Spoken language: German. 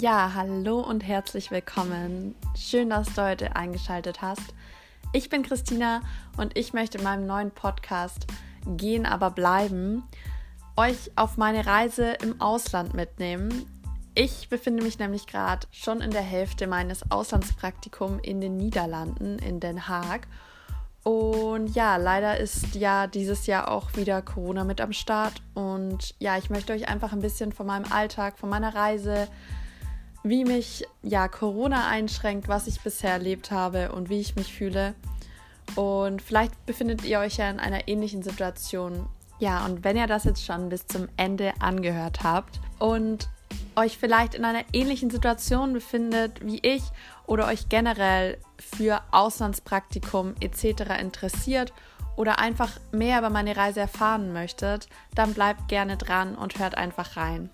Ja, hallo und herzlich willkommen. Schön, dass du heute eingeschaltet hast. Ich bin Christina und ich möchte in meinem neuen Podcast Gehen aber bleiben euch auf meine Reise im Ausland mitnehmen. Ich befinde mich nämlich gerade schon in der Hälfte meines Auslandspraktikums in den Niederlanden, in Den Haag. Und ja, leider ist ja dieses Jahr auch wieder Corona mit am Start. Und ja, ich möchte euch einfach ein bisschen von meinem Alltag, von meiner Reise, wie mich ja Corona einschränkt, was ich bisher erlebt habe und wie ich mich fühle. Und vielleicht befindet ihr euch ja in einer ähnlichen Situation. Ja, und wenn ihr das jetzt schon bis zum Ende angehört habt und euch vielleicht in einer ähnlichen Situation befindet wie ich oder euch generell für Auslandspraktikum etc. interessiert oder einfach mehr über meine Reise erfahren möchtet, dann bleibt gerne dran und hört einfach rein.